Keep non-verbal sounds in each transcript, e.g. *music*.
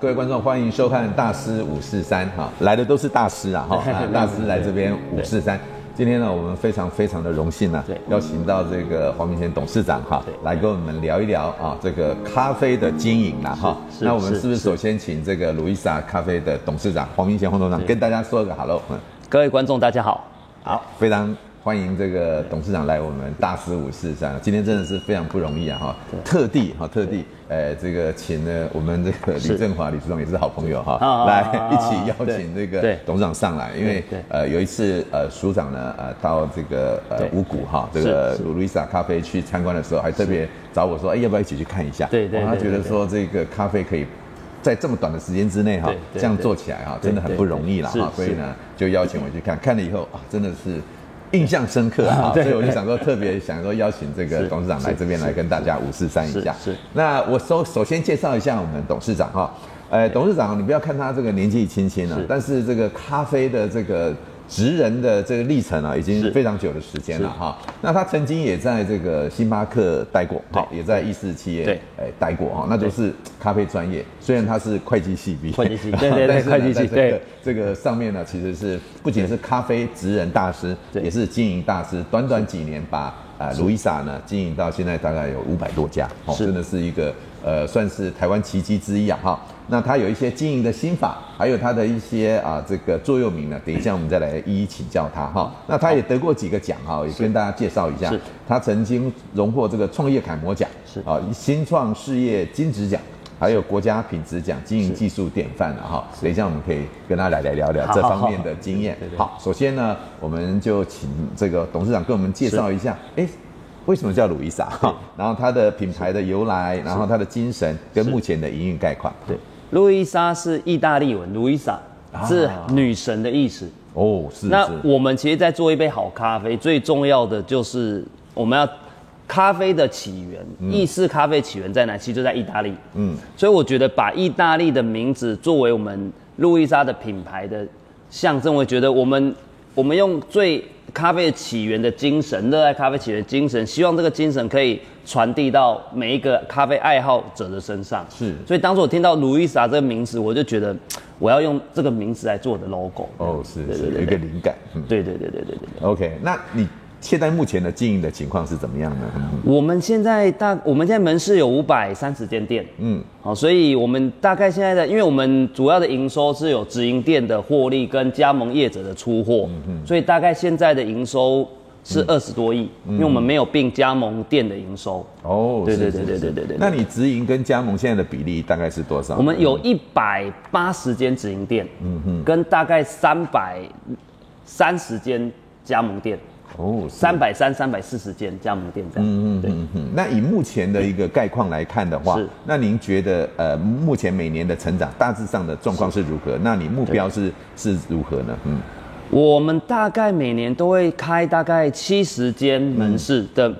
各位观众，欢迎收看《大师五四三》哈，来的都是大师啊哈，*laughs* 大师来这边五四三。今天呢，我们非常非常的荣幸呢，邀请到这个黄明贤董事长哈，来跟我们聊一聊啊，这个咖啡的经营啦哈。那我们是不是首先请这个路易莎咖啡的董事长黄明贤黄董事长跟大家说个 hello？嗯，各位观众大家好，好，非常。欢迎这个董事长来我们大师五四三，今天真的是非常不容易啊哈，特地哈特地，呃这个请了我们这个李振华李处长也是好朋友哈，来一起邀请这个董事长上来，因为呃有一次呃署长呢呃到这个呃五谷哈这个路易莎咖啡去参观的时候，还特别找我说，哎要不要一起去看一下？对对，他觉得说这个咖啡可以在这么短的时间之内哈这样做起来哈，真的很不容易了哈，所以呢就邀请我去看，看了以后啊真的是。印象深刻啊，*laughs* 所以我就想说，特别想说邀请这个 *laughs* 董事长来这边来跟大家五四三一下。是，那我首首先介绍一下我们董事长哈，呃，董事长你不要看他这个年纪轻轻啊，但是这个咖啡的这个。职人的这个历程啊，已经非常久的时间了哈。那他曾经也在这个星巴克待过，好，也在意式企业对待过哈。那都是咖啡专业，虽然他是会计系毕业，会计系对对对，会计系对这个上面呢，其实是不仅是咖啡职人大师，也是经营大师。短短几年把啊路易莎呢经营到现在大概有五百多家，哦，真的是一个呃算是台湾奇迹之一啊哈。那他有一些经营的心法，还有他的一些啊这个座右铭呢，等一下我们再来一一请教他哈。那他也得过几个奖哈，也跟大家介绍一下。他曾经荣获这个创业楷模奖，是啊，新创事业金质奖，还有国家品质奖，经营技术典范的哈。等一下我们可以跟他来来聊聊这方面的经验。好，首先呢，我们就请这个董事长跟我们介绍一下，哎，为什么叫路易莎？*laughs* 然后它的品牌的由来，然后它的精神跟目前的营运概况。对。路易莎是意大利文，路易莎是女神的意思哦。是。那我们其实，在做一杯好咖啡，最重要的就是我们要咖啡的起源，意式咖啡起源在哪？其实就在意大利。嗯。所以我觉得把意大利的名字作为我们路易莎的品牌的象征，我觉得我们我们用最咖啡起源的精神，热爱咖啡起源的精神，希望这个精神可以。传递到每一个咖啡爱好者的身上，是。所以当时我听到路易莎这个名字，我就觉得我要用这个名字来做我的 logo。哦，是，是，有一个灵感。嗯，对对对对对对。OK，那你现在目前的经营的情况是怎么样呢？我们现在大，我们现在门市有五百三十间店。嗯，好，所以我们大概现在的，因为我们主要的营收是有直营店的获利跟加盟业者的出货，嗯嗯，所以大概现在的营收。是二十多亿，因为我们没有并加盟店的营收。哦，对对对对对对对。那你直营跟加盟现在的比例大概是多少？我们有一百八十间直营店，嗯哼，跟大概三百三十间加盟店。哦，三百三三百四十间加盟店这样。嗯嗯嗯嗯。那以目前的一个概况来看的话，是。那您觉得呃，目前每年的成长大致上的状况是如何？那你目标是是如何呢？嗯。我们大概每年都会开大概七十间门市的、嗯、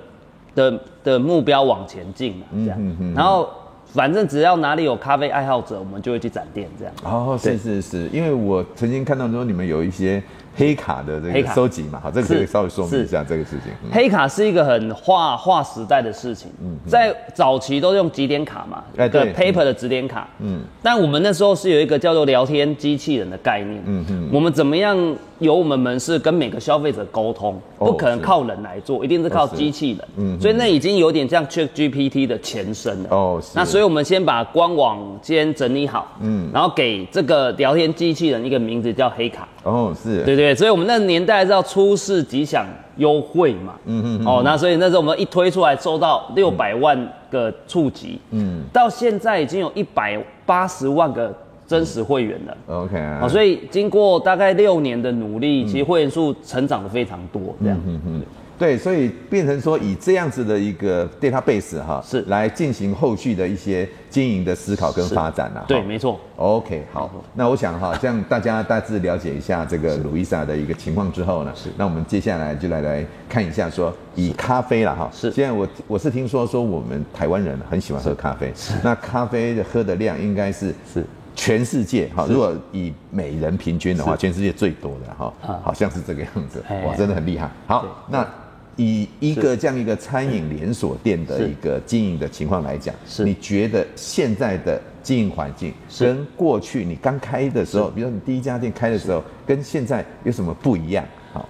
的的目标往前进嘛，这样，嗯嗯、然后反正只要哪里有咖啡爱好者，我们就会去展店这样。哦，是是是，因为我曾经看到说你们有一些。黑卡的这个收集嘛，好，这个可以稍微说明一下这个事情。黑卡是一个很划划时代的事情，嗯，在早期都用几点卡嘛，哎，对，paper 的指点卡，嗯，但我们那时候是有一个叫做聊天机器人的概念，嗯嗯，我们怎么样由我们门市跟每个消费者沟通，不可能靠人来做，一定是靠机器人，嗯，所以那已经有点像 ChatGPT 的前身了，哦，那所以我们先把官网先整理好，嗯，然后给这个聊天机器人一个名字叫黑卡。哦，是。对对，所以我们那个年代是要初试吉祥优惠嘛，嗯嗯，哦，那所以那时候我们一推出来，收到六百万个触及，嗯，到现在已经有一百八十万个真实会员了，OK，啊，所以经过大概六年的努力，其实会员数成长的非常多，这样，嗯嗯。对，所以变成说以这样子的一个 database 哈，是来进行后续的一些经营的思考跟发展啊。对，没错。OK，好。那我想哈，这样大家大致了解一下这个路易莎的一个情况之后呢，是。那我们接下来就来来看一下说，以咖啡了哈。是。现在我我是听说说我们台湾人很喜欢喝咖啡，是。那咖啡的喝的量应该是是。全世界哈，如果以每人平均的话，全世界最多的哈，好像是这个样子，哇，真的很厉害。好，那。以一个这样一个餐饮连锁店的一个经营的情况来讲，是。你觉得现在的经营环境跟过去你刚开的时候，比如说你第一家店开的时候，跟现在有什么不一样？好，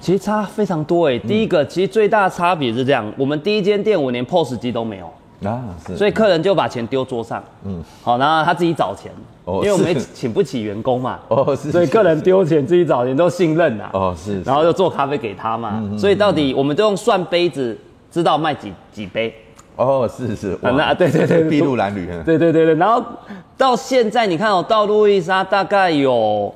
其实差非常多哎。第一个，其实最大的差别是这样，我们第一间店我连 POS 机都没有。啊，是，所以客人就把钱丢桌上，嗯，好，然后他自己找钱，哦，因为我们请不起员工嘛，哦，是，所以客人丢钱自己找钱都信任呐，哦，是，然后就做咖啡给他嘛，所以到底我们都用算杯子知道卖几几杯，哦，是是，那对对对，筚路蓝缕，对对对对，然后到现在你看哦，到路易莎大概有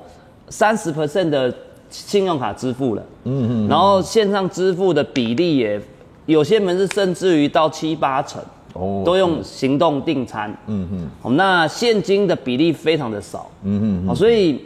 三十 percent 的信用卡支付了，嗯嗯，然后线上支付的比例也有些门是甚至于到七八成。都用行动订餐，嗯嗯，好，那现金的比例非常的少，嗯嗯，好，所以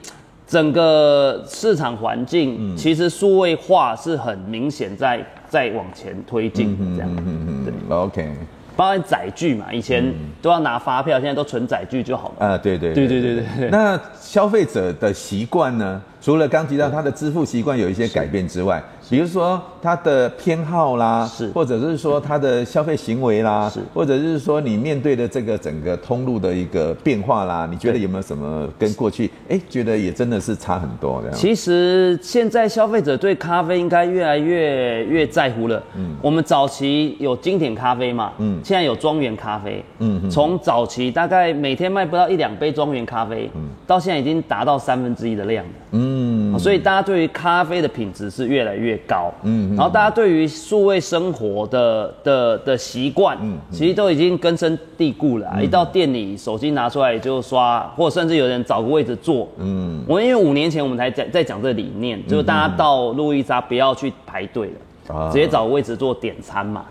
整个市场环境其实数位化是很明显在在往前推进这样，嗯嗯，对，OK。包含载具嘛，以前都要拿发票，现在都存载具就好了。啊，对对对对对。对。那消费者的习惯呢？除了刚提到他的支付习惯有一些改变之外，比如说他的偏好啦，是，或者是说他的消费行为啦，是，或者是说你面对的这个整个通路的一个变化啦，你觉得有没有什么跟过去哎觉得也真的是差很多的？其实现在消费者对咖啡应该越来越越在乎了。嗯，我们早期有经典咖啡嘛，嗯，现在有庄园咖啡，嗯，从早期大概每天卖不到一两杯庄园咖啡，嗯，到现在已经达到三分之一的量了，嗯，所以大家对于咖啡的品质是越来越高，嗯，然后大家对于数位生活的的的习惯，嗯，其实都已经根深蒂固了，一到店里手机拿出来就刷，或者甚至有人找个位置坐，嗯，我们因为五年前我们才讲在讲这个理念，就是大家到路易莎不要去排队了。直接找位置做点餐嘛，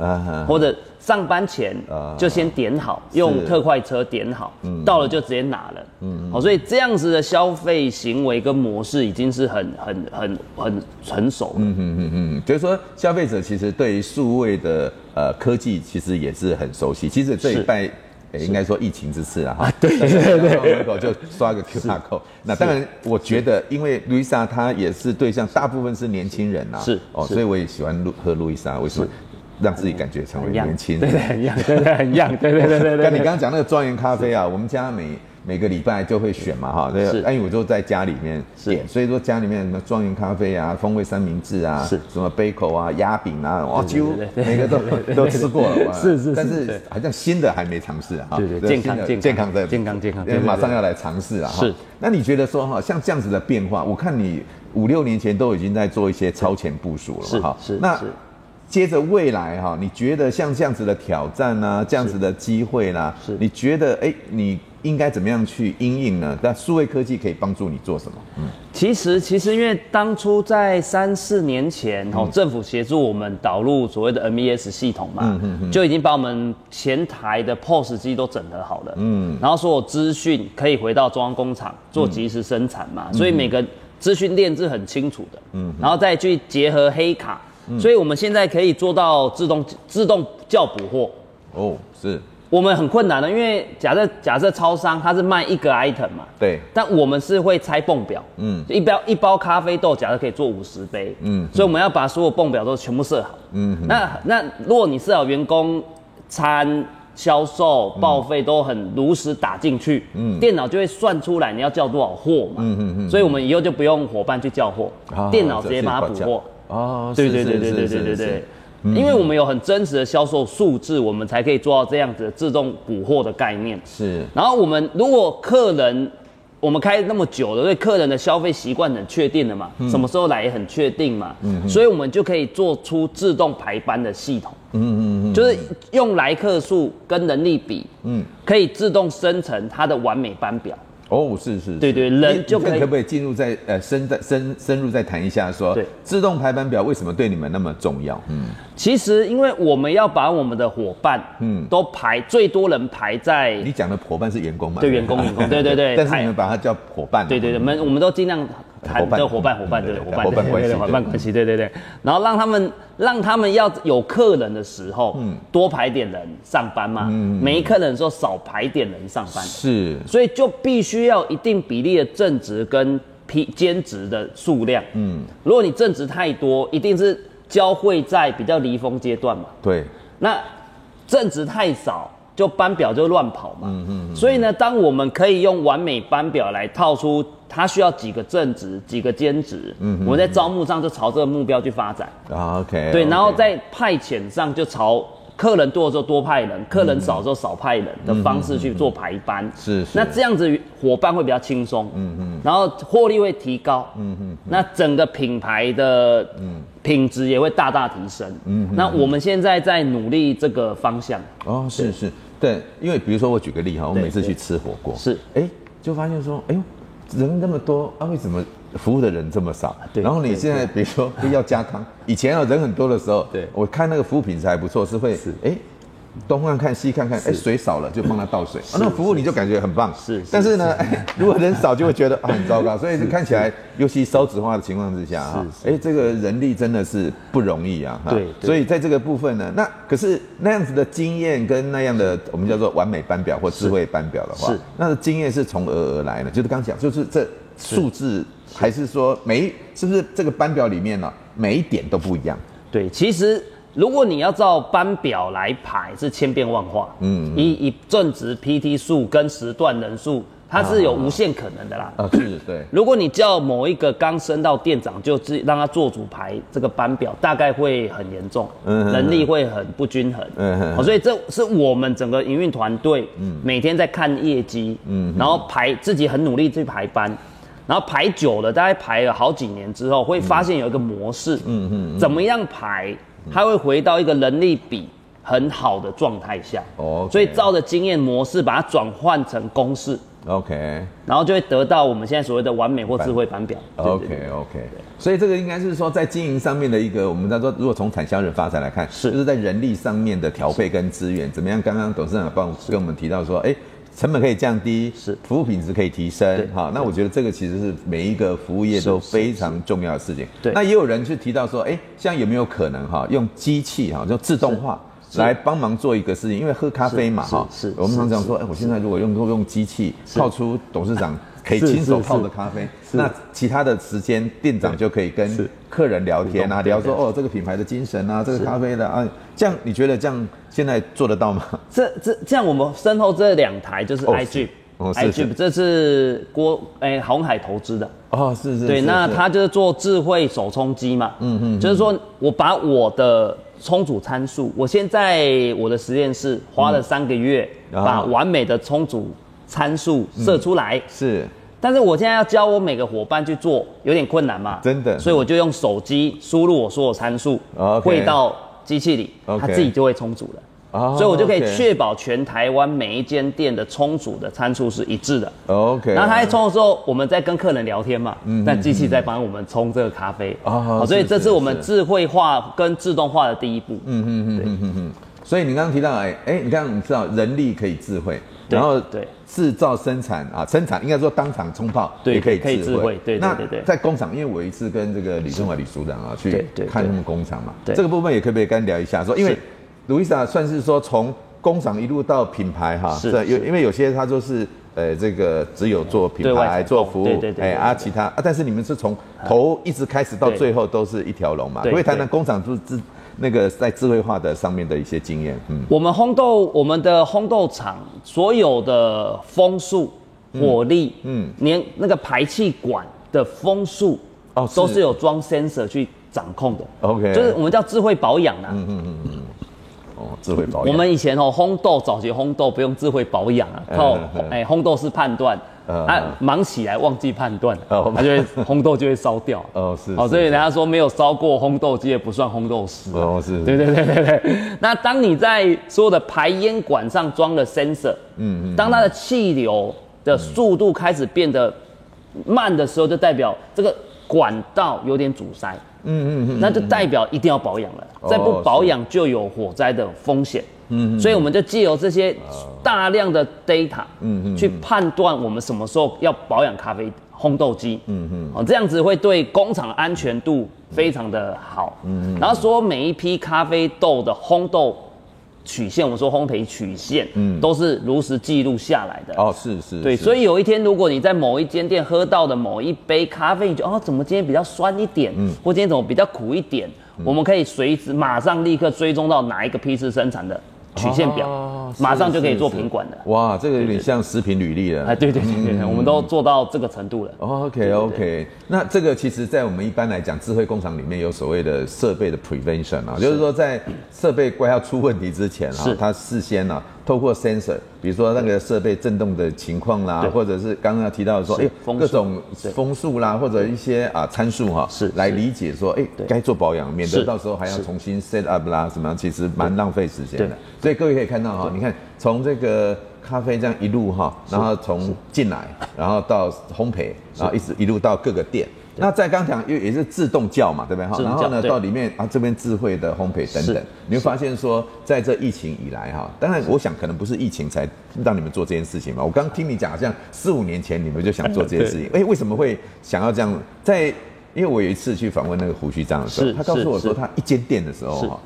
或者上班前就先点好，用特快车点好，到了就直接拿了。嗯，好，所以这样子的消费行为跟模式已经是很很很很成熟了。嗯嗯嗯嗯，就是说消费者其实对于数位的呃科技其实也是很熟悉。其实这一拜。欸、应该说疫情之次了哈，啊、对对对，门口就刷个 QR code。那当然，我觉得因为路易莎她也是对象，大部分是年轻人呐，是哦，所以我也喜欢路喝路易莎。为什么？让自己感觉成为年轻。人，对对，很样，对对，很样，对对对对对。那你刚刚讲那个庄园咖啡啊，我们家每每个礼拜就会选嘛哈，对，因为我就在家里面点，所以说家里面什么庄园咖啡啊、风味三明治啊、什么贝口啊、鸭饼啊，哇，几乎每个都 *laughs* 都吃过了，是是，但是好像新的还没尝试啊，对对，健康健康的健康健康，马上要来尝试了哈。是，那你觉得说哈，像这样子的变化，我看你五六年前都已经在做一些超前部署了哈，是那。接着未来哈，你觉得像这样子的挑战呢，这样子的机会呢？是，你觉得哎，你应该怎么样去应应呢？那数位科技可以帮助你做什么？嗯，其实其实因为当初在三四年前，哦，政府协助我们导入所谓的 MES 系统嘛，就已经把我们前台的 POS 机都整合好了，嗯，然后所有资讯可以回到中央工厂做即时生产嘛，所以每个资讯链是很清楚的，嗯，然后再去结合黑卡。所以我们现在可以做到自动自动叫补货。哦，是。我们很困难的，因为假设假设超商它是卖一个 item 嘛，对，但我们是会拆泵表，嗯，一包一包咖啡豆假设可以做五十杯，嗯，所以我们要把所有泵表都全部设好，嗯，那那如果你设好员工餐销售报废都很如实打进去，嗯，电脑就会算出来你要叫多少货嘛，嗯嗯嗯，所以我们以后就不用伙伴去叫货，电脑直接把它补货。哦，对对对对对对对对，因为我们有很真实的销售数字，我们才可以做到这样子的自动补货的概念。是，然后我们如果客人，我们开那么久了，对客人的消费习惯很确定了嘛，什么时候来也很确定嘛，嗯，所以我们就可以做出自动排班的系统。嗯嗯嗯，就是用来客数跟能力比，嗯，可以自动生成它的完美班表。哦，是是，对对，人就可以可不可以进入再呃深再深深入再谈一下说，对，自动排班表为什么对你们那么重要？嗯，其实因为我们要把我们的伙伴，嗯，都排最多人排在你讲的伙伴是员工嘛？对，员工员工，对对对，但是你们把它叫伙伴，对对对，我们我们都尽量。谈的伙伴，伙伴对伙伴关系，伙伴关系，对。对对。然后让他们，让他们要有客人的时候，嗯，多排点人上班嘛，嗯，没客人的时候少排点人上班，是，所以就必须要一定比例的正职跟批兼职的数量，嗯，如果你正职太多，一定是交汇在比较离峰阶段嘛，对，那正职太少。就班表就乱跑嘛。嗯嗯。所以呢，当我们可以用完美班表来套出他需要几个正职、几个兼职，嗯，我们在招募上就朝这个目标去发展。啊，OK。对，然后在派遣上就朝。客人多的时候多派人，客人少的时候少派人的方式去做排班，嗯、是，是，那这样子伙伴会比较轻松，嗯嗯，然后获利会提高，嗯嗯，那整个品牌的品质也会大大提升，嗯，那我们现在在努力这个方向，哦，是是，对，因为比如说我举个例哈，我每次去吃火锅，是，哎，就发现说，哎呦，人那么多啊，为什么？服务的人这么少，对，然后你现在比如说 *laughs* 要加汤，以前啊人很多的时候，对，我看那个服务品质还不错，是会是。哎东看看西看看，哎水少了就帮他倒水，啊那个服务你就感觉很棒，是，但是呢，*laughs* 如果人少就会觉得啊很糟糕，所以看起来尤其少子化的情况之下啊，哎这个人力真的是不容易啊，对，所以在这个部分呢，那可是那样子的经验跟那样的我们叫做完美班表或智慧班表的话，是，那个经验是从何而来呢？就是刚讲，就是这数字。还是说每一是不是这个班表里面呢、啊，每一点都不一样？对，其实如果你要照班表来排，是千变万化。嗯，以以正值 PT 数跟时段人数，它是有无限可能的啦。啊，是，对。*clears throat* 如果你叫某一个刚升到店长就自让他做主排这个班表，大概会很严重，嗯，能力会很不均衡。嗯，嗯，所以这是我们整个营运团队，嗯，每天在看业绩，嗯，然后排自己很努力去排班。然后排久了，大概排了好几年之后，会发现有一个模式，嗯嗯，怎么样排，它会回到一个人力比很好的状态下，哦，所以照着经验模式把它转换成公式，OK，然后就会得到我们现在所谓的完美或智慧班表，OK OK，所以这个应该是说在经营上面的一个，我们在说如果从产销人发展来看，是。就是在人力上面的调配跟资源怎么样？刚刚董事长帮跟我们提到说，哎。成本可以降低，是。服务品质可以提升，哈，那我觉得这个其实是每一个服务业都非常重要的事情。对，那也有人去提到说，哎，像有没有可能哈，用机器哈，就自动化来帮忙做一个事情？因为喝咖啡嘛，哈，是，我们常常说，哎，我现在如果用用机器泡出董事长可以亲手泡的咖啡，那其他的时间店长就可以跟客人聊天啊，聊说哦，这个品牌的精神啊，这个咖啡的啊，这样你觉得这样现在做得到吗？*laughs* 这这这样，我们身后这两台就是 iDrip，iDrip 这是郭哎红海投资的。哦，是是，对，那他就是做智慧手冲机嘛，嗯嗯，就是说我把我的冲煮参数，我现在我的实验室花了三个月，把完美的冲煮参数设出来，是。但是我现在要教我每个伙伴去做，有点困难嘛？真的，所以我就用手机输入我所有参数，汇到机器里，它自己就会充足了。所以我就可以确保全台湾每一间店的充足的参数是一致的。OK。然后它一充的时候，我们在跟客人聊天嘛，那机器在帮我们冲这个咖啡。哦。所以这是我们智慧化跟自动化的第一步。嗯嗯嗯嗯嗯嗯。所以你刚刚提到，哎哎，你刚刚你知道人力可以智慧。然后对制造生产啊，生产应该说当场冲泡也可以智慧。对对对。那在工厂，因为我一次跟这个李正华李署长啊去看他们工厂嘛，这个部分也可不可以跟聊一下？说因为 Louisa 算是说从工厂一路到品牌哈，是有因为有些他就是呃这个只有做品牌做服务，哎啊其他啊，但是你们是从头一直开始到最后都是一条龙嘛，可以谈谈工厂是是。那个在智慧化的上面的一些经验，嗯，我们烘豆，我们的烘豆厂所有的风速、火力，嗯，连那个排气管的风速，哦，都是有装 sensor 去掌控的，OK，就是我们叫智慧保养啦，嗯嗯嗯嗯，哦，智慧保养。我们以前哦烘豆早期烘豆不用智慧保养啊，靠哎烘豆是判断。啊，忙起来忘记判断，它就会 *laughs* 烘豆就会烧掉。哦，是。哦，所以人家说没有烧过烘豆机也不算烘豆师。哦，是。对对对对对。那当你在所有的排烟管上装了 sensor，嗯嗯，当它的气流的速度开始变得慢的时候，就代表这个管道有点阻塞。嗯嗯嗯。那就代表一定要保养了，再不保养就有火灾的风险。嗯，所以我们就借由这些大量的 data，嗯嗯，去判断我们什么时候要保养咖啡烘豆机，嗯嗯，哦，这样子会对工厂安全度非常的好，嗯嗯，然后说每一批咖啡豆的烘豆曲线，我们说烘焙曲线，嗯，都是如实记录下来的。哦，是是，对，所以有一天如果你在某一间店喝到的某一杯咖啡，你就哦，怎么今天比较酸一点，嗯，或今天怎么比较苦一点，我们可以随时马上立刻追踪到哪一个批次生产的。曲线表，哦、马上就可以做品管的。哇，这个有点像食品履历了。哎，对对对对，嗯、我们都做到这个程度了。OK OK，那这个其实，在我们一般来讲，智慧工厂里面有所谓的设备的 prevention 啊，就是说在设备快要出问题之前啊，是它事先呢、啊。透过 sensor，比如说那个设备震动的情况啦，或者是刚刚提到说，哎，各种风速啦，或者一些啊参数哈，是来理解说，哎，该做保养，免得到时候还要重新 set up 啦，什么，其实蛮浪费时间的。所以各位可以看到哈，你看从这个咖啡这样一路哈，然后从进来，然后到烘焙，然后一直一路到各个店。那在刚讲，因为也是自动叫嘛，对不对？哈，然后呢，到里面啊，这边智慧的烘焙等等，你会发现说，在这疫情以来哈，当然我想可能不是疫情才让你们做这件事情嘛。我刚听你讲，好像四五年前你们就想做这件事情，哎，为什么会想要这样？在因为我有一次去访问那个胡须章的时候，他告诉我说，他一间店的时候哈。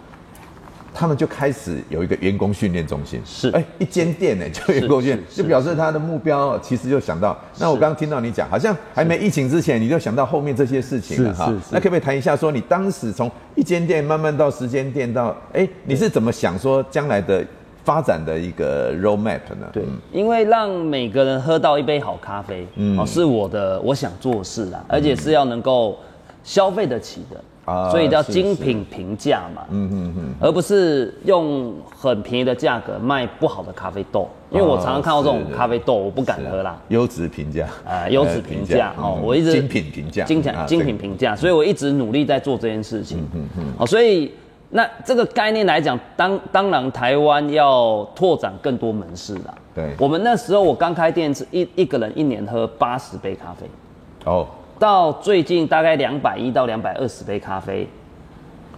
他们就开始有一个员工训练中心，是哎，一间店呢就员工训练，就表示他的目标其实就想到。那我刚刚听到你讲，好像还没疫情之前，你就想到后面这些事情了哈。那可不可以谈一下，说你当时从一间店慢慢到十间店到，哎，你是怎么想说将来的发展的一个 roadmap 呢？对，因为让每个人喝到一杯好咖啡，嗯，是我的我想做的事啦，而且是要能够消费得起的。啊，所以叫精品平价嘛，嗯嗯嗯，而不是用很便宜的价格卖不好的咖啡豆，因为我常常看到这种咖啡豆，我不敢喝啦。优质平价，啊，优质平价哦，我一直精品平价，精讲精品平价，所以我一直努力在做这件事情，嗯嗯，好，所以那这个概念来讲，当当然台湾要拓展更多门市啦。对，我们那时候我刚开店是一一个人一年喝八十杯咖啡，哦。到最近大概两百一到两百二十杯咖啡，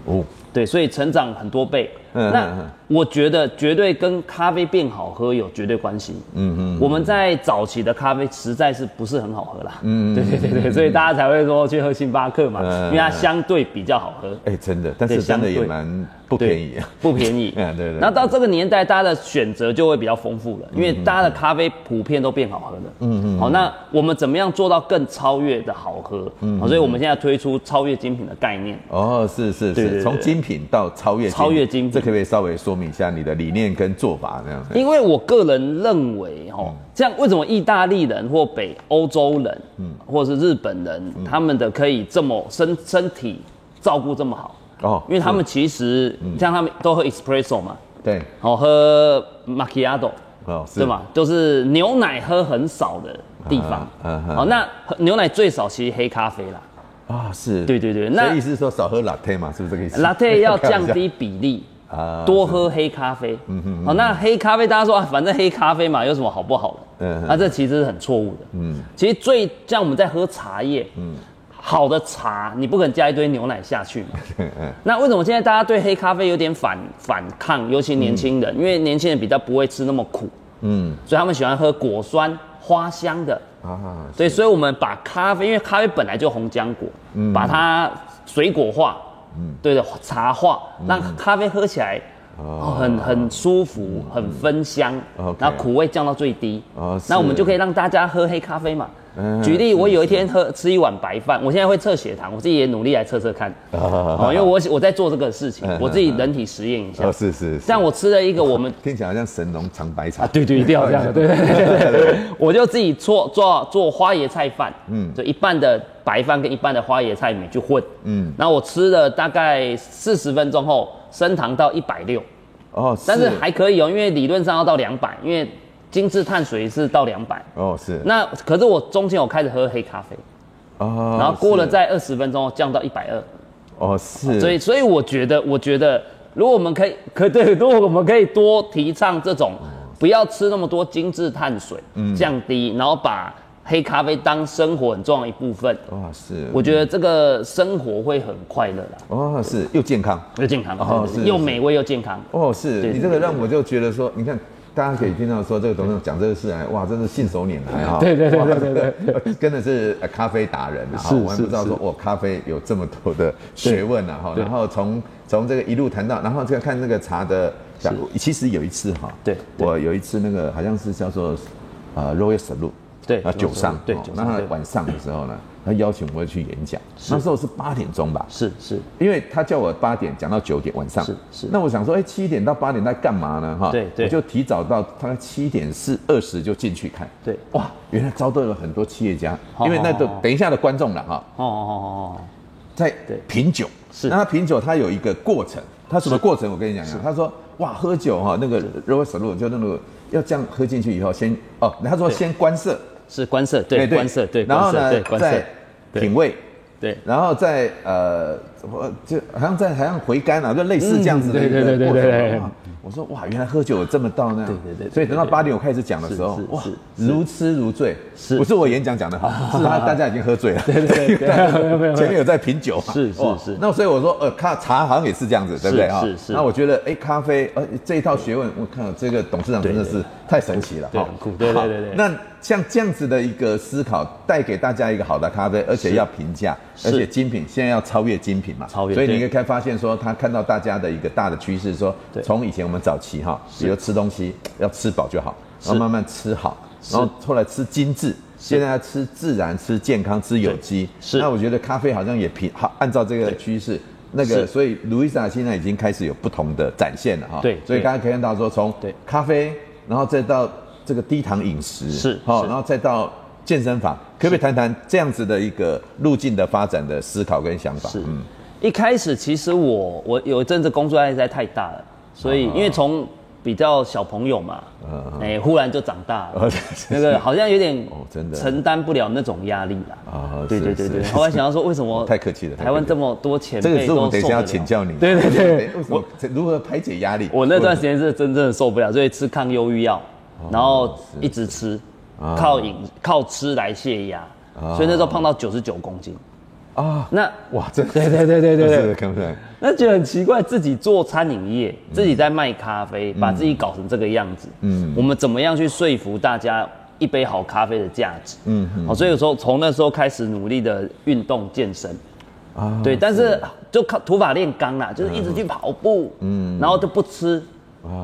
哦，对，所以成长很多倍。嗯，那我觉得绝对跟咖啡变好喝有绝对关系。嗯嗯，我们在早期的咖啡实在是不是很好喝啦。嗯，对对对对，所以大家才会说去喝星巴克嘛，因为它相对比较好喝。哎，真的，但是真的也蛮不便宜啊，不便宜。嗯，*laughs* 对对。那到这个年代，大家的选择就会比较丰富了，因为大家的咖啡普遍都变好喝了。嗯嗯。好，那我们怎么样做到更超越的好喝？嗯，所以我们现在推出超越精品的概念。哦，是是是，从精品到超越超越精品。可不可以稍微说明一下你的理念跟做法这样？因为我个人认为，哦，这样为什么意大利人或北欧洲人，嗯，或者是日本人，他们的可以这么身身体照顾这么好？哦，因为他们其实像他们都喝 espresso 嘛，对，哦喝 macchiato，哦，对嘛，都是牛奶喝很少的地方。嗯，好，那牛奶最少其实黑咖啡啦。啊，是对对对，那意思是说少喝 latte 嘛，是不是这个意思？latte 要 *laughs* 降低比例。啊，多喝黑咖啡。嗯哼，好，那黑咖啡大家说啊，反正黑咖啡嘛，有什么好不好的？嗯，那这其实是很错误的。嗯，其实最像我们在喝茶叶，嗯，好的茶你不可能加一堆牛奶下去嘛。嗯 *laughs* 嗯。那为什么现在大家对黑咖啡有点反反抗？尤其年轻人，因为年轻人比较不会吃那么苦。嗯，所以他们喜欢喝果酸花香的。啊，对，所以我们把咖啡，因为咖啡本来就红浆果，嗯，把它水果化。嗯，对的，茶化让咖啡喝起来哦，很很舒服，很芬香，然后苦味降到最低。哦，那我们就可以让大家喝黑咖啡嘛。举例，我有一天喝吃一碗白饭，我现在会测血糖，我自己也努力来测测看。*laughs* 哦，因为我我在做这个事情，我自己人体实验一下。是是。像我吃了一个，我们 *laughs* 听起来好像神农尝百草啊。对对，一定要这样。对对对 *laughs* 对。我就自己做做做花椰菜饭，嗯，就一半的。白饭跟一半的花椰菜米去混，嗯，然后我吃了大概四十分钟后，升糖到一百六，哦，但是还可以哦，因为理论上要到两百，因为精致碳水是到两百，哦，是。那可是我中间我开始喝黑咖啡，哦，然后过了在二十分钟降到一百二，哦，是。所以所以我觉得我觉得如果我们可以 *laughs* 可对，如果我们可以多提倡这种，不要吃那么多精致碳水，嗯，降低，然后把。黑咖啡当生活很重要的一部分，哦，是，我觉得这个生活会很快乐啦。哦，是，又健康，又健康，哦，是，又美味又健康。哦，是你这个让我就觉得说，你看，大家可以听到说这个董事长讲这个事来，哇，真是信手拈来哈。对对对对对，真 *laughs* 的是咖啡达人啊。是，我还不知道说，哇，咖啡有这么多的学问啊哈。然后从从这个一路谈到，然后再看那个茶的，其实有一次哈，对，我有一次那个好像是叫做呃 Royal Salute。对，啊酒上，对，那他晚上的时候呢，他邀请我去演讲，那时候是八点钟吧，是是，因为他叫我八点讲到九点晚上，是是，那我想说，哎，七点到八点在干嘛呢？哈，对对，我就提早到大概七点四二十就进去看，对，哇，原来招待了很多企业家，因为那个等一下的观众了哈，哦哦哦哦，在品酒，是，那他品酒他有一个过程，他什么过程？我跟你讲讲，他说，哇，喝酒哈，那个 reverse 就那个。要这样喝进去以后，先哦，他说先观色，是观色，对，观色，对，然后呢，再品味，对，然后再呃，就好像在好像回甘啊，就类似这样子的一个过程。对对对。我说哇，原来喝酒有这么到那样。对对对。所以等到八点我开始讲的时候，哇，如痴如醉。是。不是我演讲讲的好，*laughs* 是他大家已经喝醉了。对对对。*laughs* 前面有在品酒。是是是。那所以我说呃，咖茶好像也是这样子，对不对啊？是是。那我觉得哎，咖啡呃这一套学问，我看这个董事长真的是太神奇了。对，很酷。对对对对。那像这样子的一个思考，带给大家一个好的咖啡，而且要评价，而且精品现在要超越精品嘛。超越。所以你可以发现说，他看到大家的一个大的趋势，说从以前我们。早期哈，比如吃东西要吃饱就好，然后慢慢吃好，然后后来吃精致，现在要吃自然、吃健康、吃有机。是，那我觉得咖啡好像也平好，按照这个趋势，那个所以路易莎现在已经开始有不同的展现了哈。对，所以刚刚可以看到说，从咖啡，然后再到这个低糖饮食，是好，然后再到健身房，可不可以谈谈这样子的一个路径的发展的思考跟想法？嗯，一开始其实我我有一阵子工作压力实在太大了。所以，因为从比较小朋友嘛，哎，忽然就长大了，*laughs* 那个好像有点承担不了那种压力了。啊，对对对对。后来想要说，为什么太客气了？台湾这么多前辈，这个是我们等一下要请教你。对对对，我如何排解压力？我那段时间是真正的受不了，所以吃抗忧郁药，然后一直吃，靠饮靠吃来泻压，所以那时候胖到九十九公斤。啊，那哇，这 *laughs* 对对对对对对，看不。那就很奇怪，自己做餐饮业，自己在卖咖啡，把自己搞成这个样子。嗯，我们怎么样去说服大家一杯好咖啡的价值？嗯，好，所以有时候从那时候开始努力的运动健身。啊，对，但是就靠土法炼钢啦，就是一直去跑步，嗯，然后就不吃。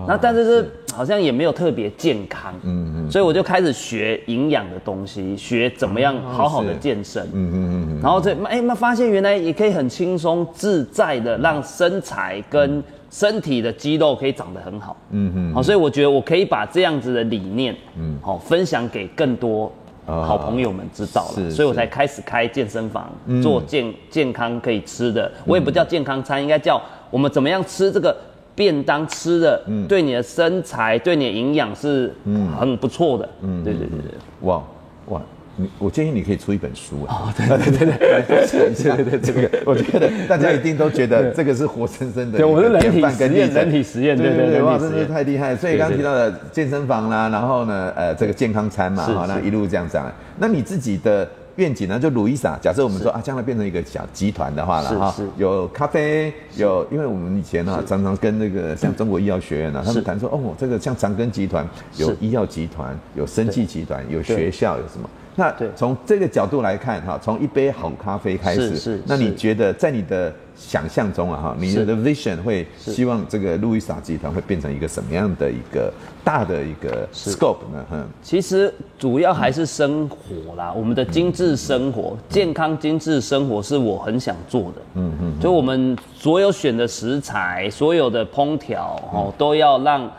那但是是。好像也没有特别健康，嗯嗯，所以我就开始学营养的东西，学怎么样好好的健身，嗯嗯嗯，然后这哎那发现原来也可以很轻松自在的让身材跟身体的肌肉可以长得很好，嗯嗯，好，所以我觉得我可以把这样子的理念，嗯，好分享给更多好朋友们知道了，所以我才开始开健身房，做健健康可以吃的，我也不叫健康餐，应该叫我们怎么样吃这个。便当吃的，嗯，对你的身材，对你的营养是，嗯，很不错的，嗯，对对对对，哇哇，你我建议你可以出一本书啊，对对对对对对对，这个 *laughs* *laughs* 我觉得大家一定都觉得这个是活生生的，对，我是人体实验，人体实验，对对对，哇，真是太厉害，所以刚刚提到的健身房啦，然后呢，呃，这个健康餐嘛，好，那一路这样讲，那你自己的。愿景呢？就路易莎，假设我们说啊，将来变成一个小集团的话了哈，有咖啡，有，因为我们以前呢常常跟那个像中国医药学院呢，他们谈说哦，这个像长庚集团有医药集团，有生技集团，有学校，有什么？那从这个角度来看哈，从一杯好咖啡开始是，那你觉得在你的想象中啊哈，你的 vision 会希望这个路易莎集团会变成一个什么样的一个大的一个 scope 呢？哼，其实主要还是生活啦，我们的精致生活、健康精致生活是我很想做的。嗯嗯，就我们所有选的食材、所有的烹调哦，都要让。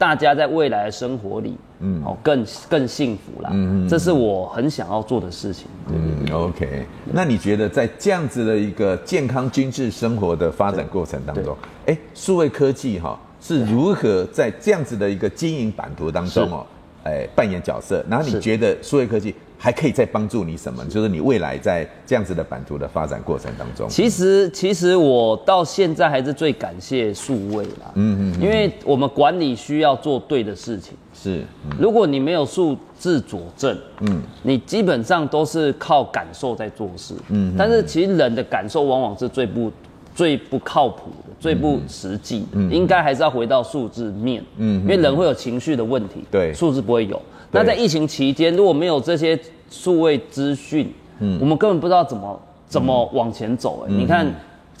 大家在未来的生活里，嗯，哦，更更幸福啦，嗯嗯，这是我很想要做的事情。嗯，OK，那你觉得在这样子的一个健康精致生活的发展过程当中，哎，数位科技哈是如何在这样子的一个经营版图当中哦，哎，扮演角色？然后你觉得数位科技？还可以再帮助你什么？就是你未来在这样子的版图的发展过程当中。其实，其实我到现在还是最感谢数位啦。嗯嗯。因为我们管理需要做对的事情。是。如果你没有数字佐证，嗯，你基本上都是靠感受在做事。嗯。但是其实人的感受往往是最不最不靠谱的，最不实际。嗯。应该还是要回到数字面。嗯。因为人会有情绪的问题。对。数字不会有。那在疫情期间，如果没有这些数位资讯，嗯，我们根本不知道怎么怎么往前走。哎，你看，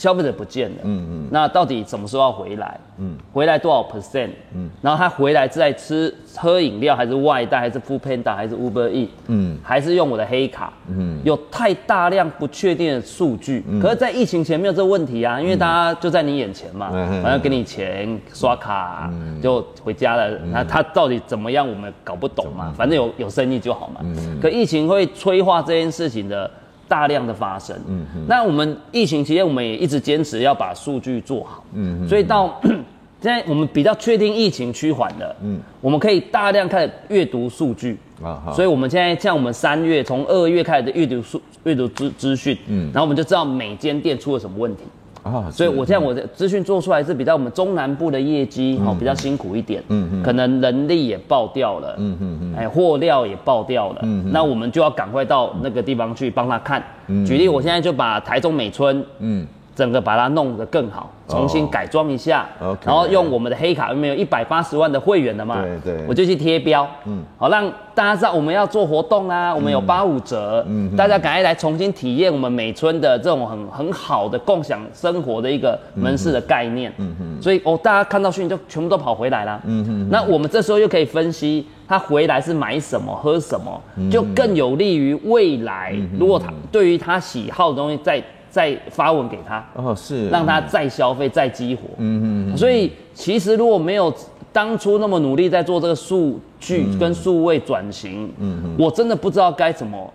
消费者不见了，嗯嗯，那到底什么时候要回来？嗯，回来多少 percent？嗯，然后他回来是在吃喝饮料，还是外带，还是 Foodpanda，还是 Uber Eats？嗯，还是用我的黑卡？嗯，有太大量不确定的数据。嗯，可是，在疫情前没有这个问题啊，因为大家就在你眼前嘛，反正给你钱刷卡就回家了。那他到底怎么样，我们搞不懂嘛，反正有有生意就好嘛。嗯，可疫情会催化这件事情的。大量的发生，嗯嗯，那我们疫情期间，我们也一直坚持要把数据做好，嗯嗯，所以到 *coughs* 现在我们比较确定疫情趋缓了，嗯，我们可以大量开始阅读数据，啊，所以我们现在像我们三月从二月开始的阅读数阅读资资讯，嗯，然后我们就知道每间店出了什么问题。啊，所以我现在我的资讯做出来是比较我们中南部的业绩，哦，比较辛苦一点，嗯嗯，可能人力也爆掉了，嗯嗯嗯，哎，货料也爆掉了，嗯，那我们就要赶快到那个地方去帮他看。举例，我现在就把台中美村，嗯。整个把它弄得更好，重新改装一下，oh, okay, 然后用我们的黑卡，因为有一百八十万的会员的嘛？对对，我就去贴标，嗯，好让大家知道我们要做活动啊，我们有八五折，嗯，大家赶快来重新体验我们美村的这种很很好的共享生活的一个门市的概念，嗯嗯，所以哦，大家看到讯息就全部都跑回来了，嗯嗯，那我们这时候又可以分析他回来是买什么喝什么，就更有利于未来，如果他对于他喜好的东西在。再发文给他哦，是让他再消费、再激活。嗯嗯。所以其实如果没有当初那么努力在做这个数据跟数位转型，嗯嗯，我真的不知道该怎么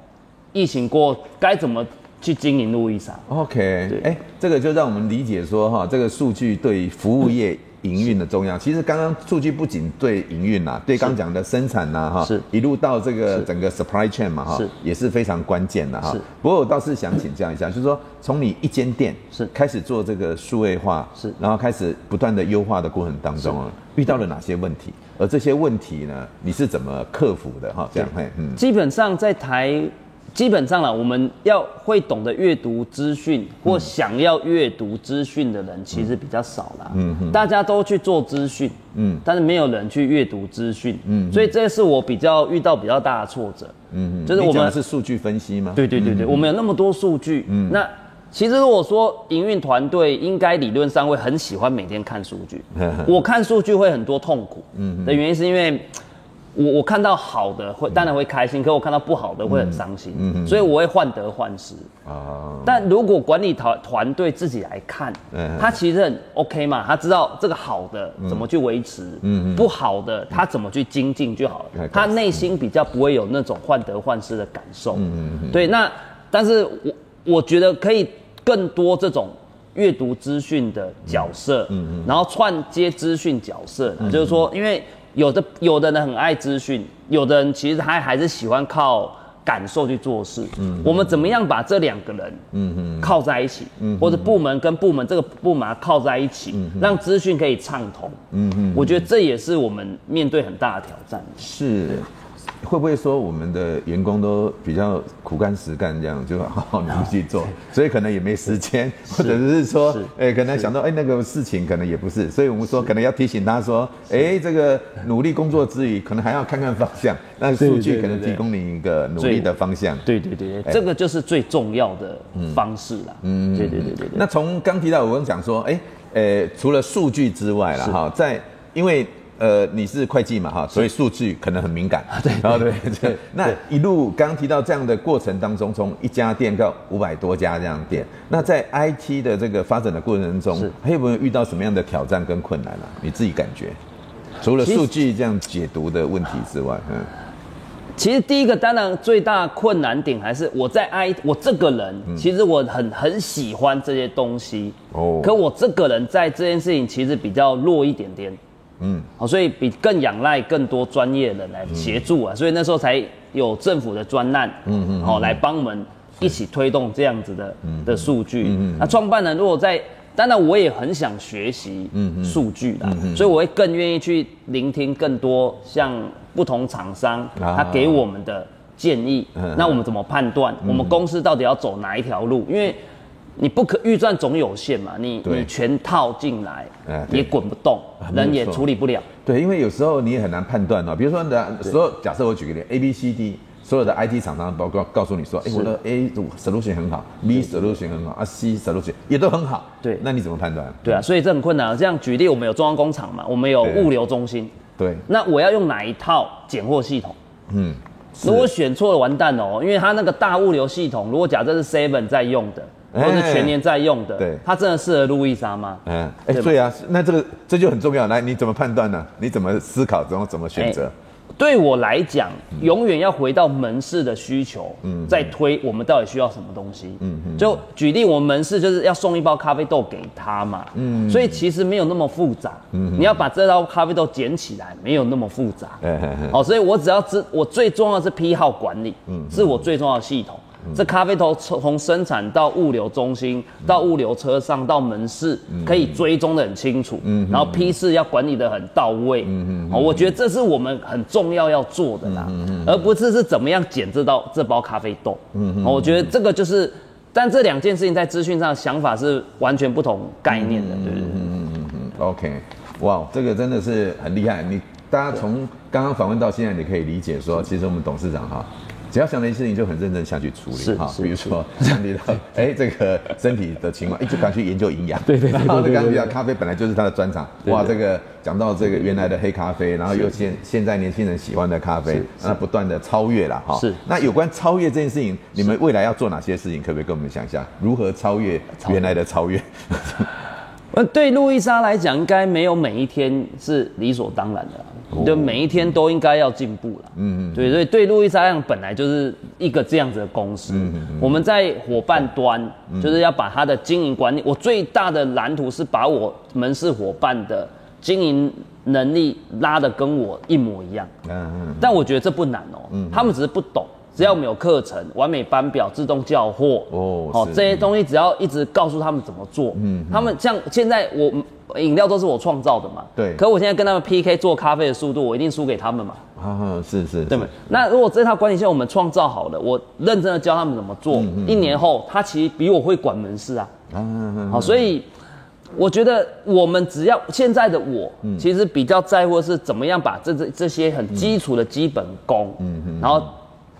疫情过该怎么去经营路易莎。OK，对，哎，这个就让我们理解说哈，这个数据对服务业。营运的重要，其实刚刚数据不仅对营运呐，对刚讲的生产呐，哈，是。一路到这个整个 supply chain 嘛，哈，也是非常关键的哈。不过我倒是想请教一下，就是说从你一间店是。开始做这个数位化，是，然后开始不断的优化的过程当中啊，遇到了哪些问题？而这些问题呢，你是怎么克服的？哈，这样，嗯，基本上在台。基本上啦，我们要会懂得阅读资讯或想要阅读资讯的人，其实比较少啦。嗯哼，大家都去做资讯，嗯，但是没有人去阅读资讯，嗯，所以这是我比较遇到比较大的挫折。嗯嗯，就是我们是数据分析吗？对对对对，我们有那么多数据，嗯，那其实如果说营运团队应该理论上会很喜欢每天看数据，我看数据会很多痛苦，嗯，的原因是因为。我我看到好的会当然会开心，可我看到不好的会很伤心，嗯嗯，所以我会患得患失啊。但如果管理团团队自己来看，嗯，他其实很 OK 嘛，他知道这个好的怎么去维持，嗯嗯，不好的他怎么去精进就好了，他内心比较不会有那种患得患失的感受，嗯嗯，对。那但是我我觉得可以更多这种阅读资讯的角色，嗯嗯，然后串接资讯角色，就是说因为。有的有的人很爱资讯，有的人其实他还是喜欢靠感受去做事。嗯，我们怎么样把这两个人，嗯嗯，靠在一起，嗯，或者部门跟部门这个部门靠在一起，嗯，让资讯可以畅通。嗯嗯，我觉得这也是我们面对很大的挑战。是。会不会说我们的员工都比较苦干实干，这样就好好努力去做，*laughs* 所以可能也没时间，或者是。说，哎，可能想到哎那个事情可能也不是，所以我们说可能要提醒他说，哎，这个努力工作之余，可能还要看看方向，那数据可能提供你一个努力的方向。对对对，这个就是最重要的方式了。嗯，对对对对。那从刚提到我们讲说，哎，呃，除了数据之外了哈，在因为。呃，你是会计嘛哈，所以数据可能很敏感。对，然后对对，那一路刚刚提到这样的过程当中，从一家店到五百多家这样店，那在 IT 的这个发展的过程中，还有没有遇到什么样的挑战跟困难呢？你自己感觉，除了数据这样解读的问题之外，嗯，其实第一个当然最大困难点还是我在 I，我这个人其实我很很喜欢这些东西哦，可我这个人在这件事情其实比较弱一点点。嗯，好，所以比更仰赖更多专业人来协助啊，所以那时候才有政府的专案，嗯嗯，好，来帮我们一起推动这样子的的数据。嗯嗯，那创办人如果在，当然我也很想学习数据的，所以我会更愿意去聆听更多像不同厂商他给我们的建议，那我们怎么判断我们公司到底要走哪一条路？因为你不可预算总有限嘛，你你全套进来，也滚不动，人也处理不了。对，因为有时候你也很难判断哦。比如说，的所有假设我举个例，A、B、C、D 所有的 IT 厂商包括告诉你说，哎，我的 A solution 很好，B solution 很好，啊 C solution 也都很好。对，那你怎么判断？对啊，所以这很困难。这样举例，我们有中央工厂嘛，我们有物流中心。对。那我要用哪一套拣货系统？嗯。如果选错了，完蛋哦，因为它那个大物流系统，如果假设是 Seven 在用的，或是全年在用的，对，它真的适合路易莎吗？嗯，哎，对啊，那这个这就很重要。来，你怎么判断呢？你怎么思考？怎么怎么选择？对我来讲，永远要回到门市的需求，嗯，再推我们到底需要什么东西，嗯嗯，就举例，我们门市就是要送一包咖啡豆给他嘛，嗯，所以其实没有那么复杂，嗯，你要把这包咖啡豆捡起来，没有那么复杂，嗯嗯，好，所以我只要知，我最重要的是批号管理，嗯，是我最重要的系统。这咖啡豆从生产到物流中心，到物流车上，到门市，可以追踪的很清楚。嗯，然后批次要管理的很到位。嗯嗯，我觉得这是我们很重要要做的啦，嗯，而不是是怎么样捡这道这包咖啡豆。嗯，我觉得这个就是，但这两件事情在资讯上的想法是完全不同概念的。对不对。嗯嗯嗯嗯。OK，哇，这个真的是很厉害。你大家从刚刚访问到现在，你可以理解说，其实我们董事长哈。只要想到一些事情，就很认真下去处理哈。比如说，*laughs* 想到 *laughs* 哎，这个身体的情况，一直赶去研究营养。对对对。然后刚刚提到咖啡本来就是他的专长。哇，这个讲到这个原来的黑咖啡，然后又现现在年轻人喜欢的咖啡，那不断的超越了哈。是。那有关超越这件事情，你们未来要做哪些事情？可不可以跟我们讲一下？如何超越原来的超越？*laughs* 呃，对路易莎来讲，应该没有每一天是理所当然的。就每一天都应该要进步了，嗯嗯，对，所以对路易莎来讲本来就是一个这样子的公司，嗯嗯，我们在伙伴端就是要把它的经营管理，我最大的蓝图是把我门市伙伴的经营能力拉得跟我一模一样，嗯嗯，但我觉得这不难哦，嗯，他们只是不懂。只要我们有课程、完美班表、自动叫货，哦，好，这些东西只要一直告诉他们怎么做，嗯，他们像现在我饮料都是我创造的嘛，对，可我现在跟他们 PK 做咖啡的速度，我一定输给他们嘛，啊，是是，对吗？那如果这套管理线我们创造好了，我认真的教他们怎么做，一年后他其实比我会管门市啊，啊，好，所以我觉得我们只要现在的我，其实比较在乎的是怎么样把这这这些很基础的基本功，嗯嗯，然后。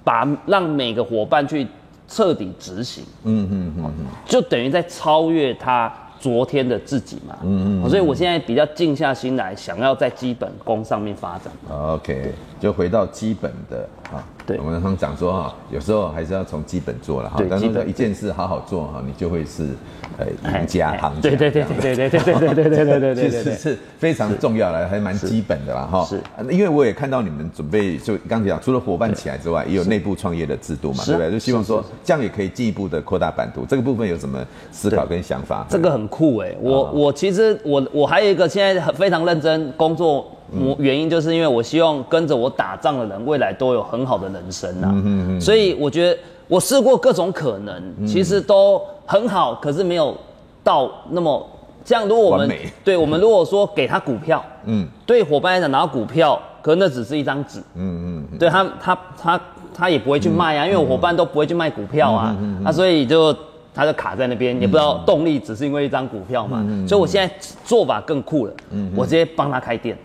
把让每个伙伴去彻底执行，嗯嗯嗯，就等于在超越他昨天的自己嘛，嗯嗯，所以我现在比较静下心来，想要在基本功上面发展。OK，就回到基本的啊。对，我们常讲说哈，有时候还是要从基本做了哈。但是一件事好好做哈，你就会是呃赢家行家。对对对对对对对对对对对对对，其实是非常重要的，还蛮基本的啦哈。是，因为我也看到你们准备，就刚才讲，除了伙伴起来之外，也有内部创业的制度嘛，对不对？就希望说这样也可以进一步的扩大版图。这个部分有什么思考跟想法？这个很酷哎，我我其实我我还有一个现在很非常认真工作。原因就是因为我希望跟着我打仗的人未来都有很好的人生啊，嗯、所以我觉得我试过各种可能，嗯、其实都很好，可是没有到那么这样。如果我们对我们如果说给他股票，嗯，对伙伴来讲拿到股票，可能那只是一张纸，嗯嗯，对他他他他也不会去卖啊，嗯、因为我伙伴都不会去卖股票啊，嗯嗯、啊，所以就他就卡在那边，也不知道动力，只是因为一张股票嘛，嗯、所以我现在做法更酷了，嗯、我直接帮他开店。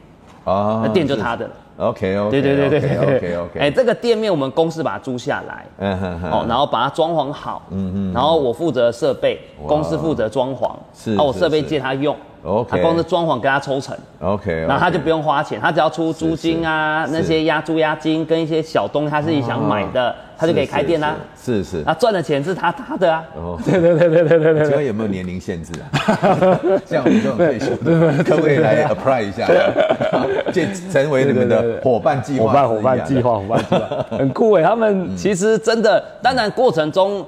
哦，那店就他的了。OK OK，对对对对 *laughs* 对 OK OK。哎，这个店面我们公司把它租下来，嗯哼哼，哦，然后把它装潢好，嗯嗯，然后我负责设备，公司负责装潢，是，啊，我设备借他用。OK，他光是装潢跟他抽成，OK，然后他就不用花钱，他只要出租金啊，那些押租押金跟一些小东西他自己想买的，他就可以开店啦。是是，他赚的钱是他他的啊。哦，*laughs* 对对对对对对对。请问有没有年龄限制啊？*laughs* 像我们这种退休的，可不可以来 apply 一下，建成为你们的伙伴计划？伙伴伙伴计划伙伴计划，很酷哎。他们其实真的，当然过程中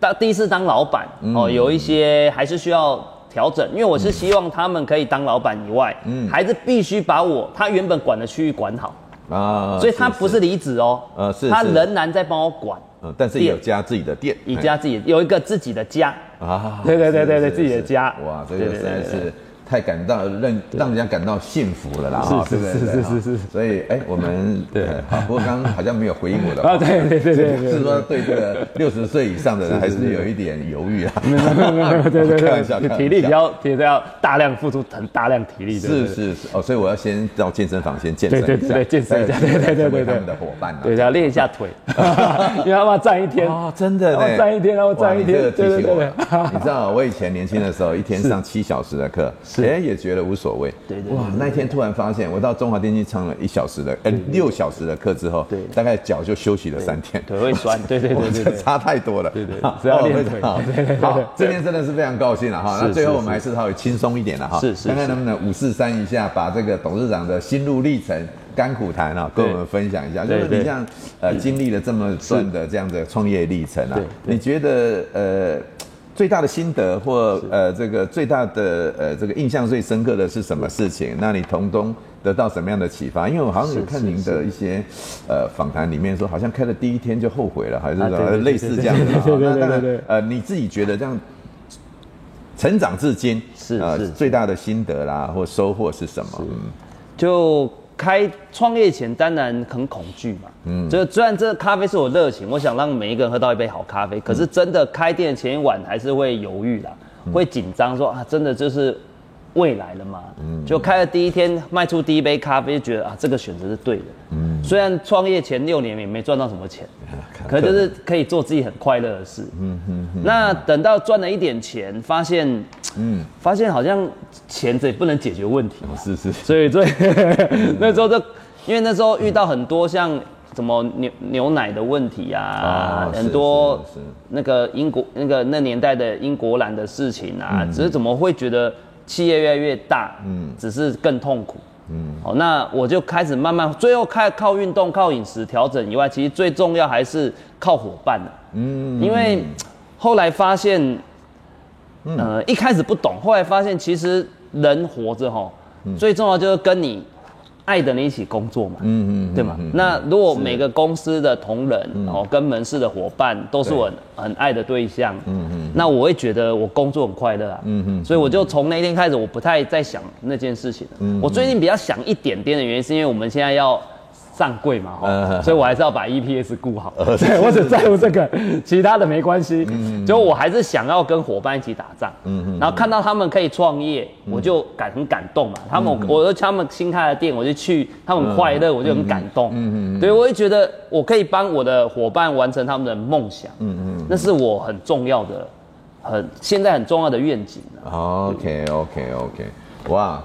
当第一次当老板哦，有一些还是需要。调整，因为我是希望他们可以当老板以外，嗯，还是必须把我他原本管的区域管好。啊，所以他不是离职哦，呃，是，他仍然在帮我管，嗯，但是也有家自己的店，一家自己有一个自己的家。啊，对对对对对，自己的家，哇，这个实在是太感到让让人家感到幸福了啦，哈，是是是是是是，所以哎，我们对，好，不过刚刚好像没有回应我的 *laughs* 啊，对对对对，是说对这个六十岁以上的人还是有一点犹豫啊，没有没有没有，对对对，开玩笑，体力比较，体力要大量付出很大量体力的，是是是，哦，所以我要先到健身房先健身，对对对，健身一下，对对对对对，他们的伙伴，对，要练一下腿，*laughs* 因为他们站一天。哦，真的，站一天然后站一天，对对对，你知道我以前年轻的时候，一天上七小时的课，哎，也觉得无。所谓，对对哇！那一天突然发现，我到中华电信唱了一小时的，呃，六小时的课之后，对，大概脚就休息了三天，腿会酸，对对对对，*laughs* 差太多了，对对，只要练腿，好，*laughs* 好，这边真的是非常高兴了哈。那最后我们还是稍微轻松一点了哈，是是，看看能不能五四三一下，把这个董事长的心路历程、甘苦谈啊，跟我们分享一下。就是你像呃经历了这么段的这样的创业历程啊，你觉得呃？最大的心得或呃这个最大的呃这个印象最深刻的是什么事情？那你从中得到什么样的启发？因为我好像有看您的一些呃访谈里面说，好像开了第一天就后悔了，还是什么类似这样的。对对对。呃，你自己觉得这样成长至今是呃最大的心得啦或收获是什么？嗯，就。开创业前当然很恐惧嘛，嗯，就虽然这个咖啡是我热情，我想让每一个人喝到一杯好咖啡，可是真的开店前一晚还是会犹豫啦，会紧张说啊，真的就是未来了嘛，嗯，就开了第一天卖出第一杯咖啡，就觉得啊，这个选择是对的，嗯，虽然创业前六年也没赚到什么钱，*laughs* 可就是可以做自己很快乐的事，嗯嗯，那等到赚了一点钱，发现。嗯，发现好像钱这也不能解决问题，是是，所以所以 *laughs* *laughs* 那时候就，因为那时候遇到很多像什么牛牛奶的问题啊，很多那个英国那个那年代的英国蓝的事情啊，只是怎么会觉得企业越来越大，嗯，只是更痛苦，嗯，好，那我就开始慢慢，最后开靠运动、靠饮食调整以外，其实最重要还是靠伙伴的，嗯，因为后来发现。呃，一开始不懂，后来发现其实人活着哈，最重要就是跟你爱的人一起工作嘛，嗯嗯，对吗？那如果每个公司的同仁，然后跟门市的伙伴都是我很爱的对象，嗯嗯，那我会觉得我工作很快乐啊，嗯嗯，所以我就从那天开始，我不太在想那件事情了。嗯，我最近比较想一点点的原因，是因为我们现在要。上柜嘛，哈，所以我还是要把 EPS 顾好。对，我只在乎这个，其他的没关系。嗯，就我还是想要跟伙伴一起打仗。嗯嗯。然后看到他们可以创业，我就感很感动嘛。他们，我他们新开的店，我就去，他们快乐，我就很感动。嗯嗯。对，我也觉得我可以帮我的伙伴完成他们的梦想。嗯嗯。那是我很重要的，很现在很重要的愿景。OK OK OK，哇。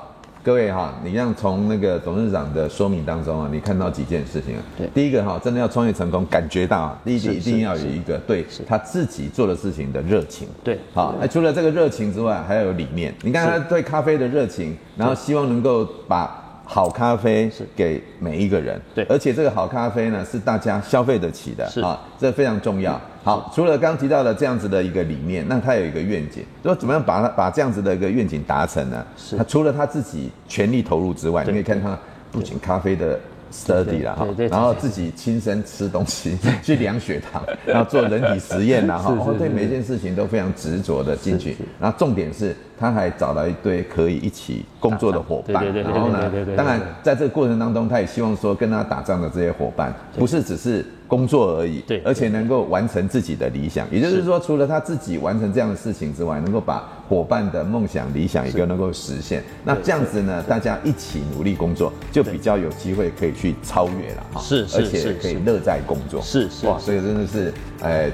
各位哈，你让从那个董事长的说明当中啊，你看到几件事情啊？对，第一个哈，真的要创业成功，感觉到第一个一定要有一个对他自己做的事情的热情。对，好，那除了这个热情之外，还要有理念。你看他对咖啡的热情，然后希望能够把。好咖啡是给每一个人，对，而且这个好咖啡呢是大家消费得起的，是。啊，这非常重要。好，除了刚刚提到的这样子的一个理念，那他有一个愿景，说怎么样把它把这样子的一个愿景达成呢？是，他除了他自己全力投入之外，你可以看他不仅咖啡的。study 了哈，然后自己亲身吃东西，*laughs* 去量血糖，然后做人体实验然后 *laughs* 哦，对每件事情都非常执着的进去。然后重点是，他还找到一堆可以一起工作的伙伴。然后呢，当然在这个过程当中，他也希望说跟他打仗的这些伙伴，不是只是工作而已，对，而且能够完成自己的理想。也就是说，除了他自己完成这样的事情之外，能够把伙伴的梦想、理想也都能够实现。那这样子呢，大家一起努力工作，就比较有机会可以去超越了哈。是，而且可以乐在工作。是是哇，所以真的是，哎，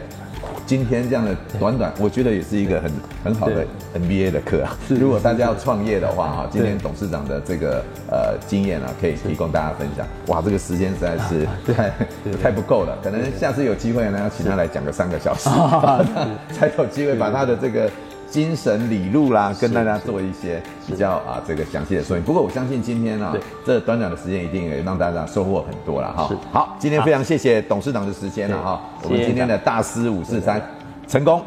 今天这样的短短，我觉得也是一个很很好的 MBA 的课啊。如果大家要创业的话啊，今天董事长的这个呃经验啊，可以提供大家分享。哇，这个时间实在是 *laughs* 太太不够了，可能下次有机会呢，要请他来讲个三个小时，*laughs* *laughs* 才有机会把他的这个。精神理路啦，跟大家做一些比较啊这个详细的说明。不过我相信今天呢，这短短的时间一定也让大家收获很多了哈。好，今天非常谢谢董事长的时间了哈。我们今天的大师五四三成功。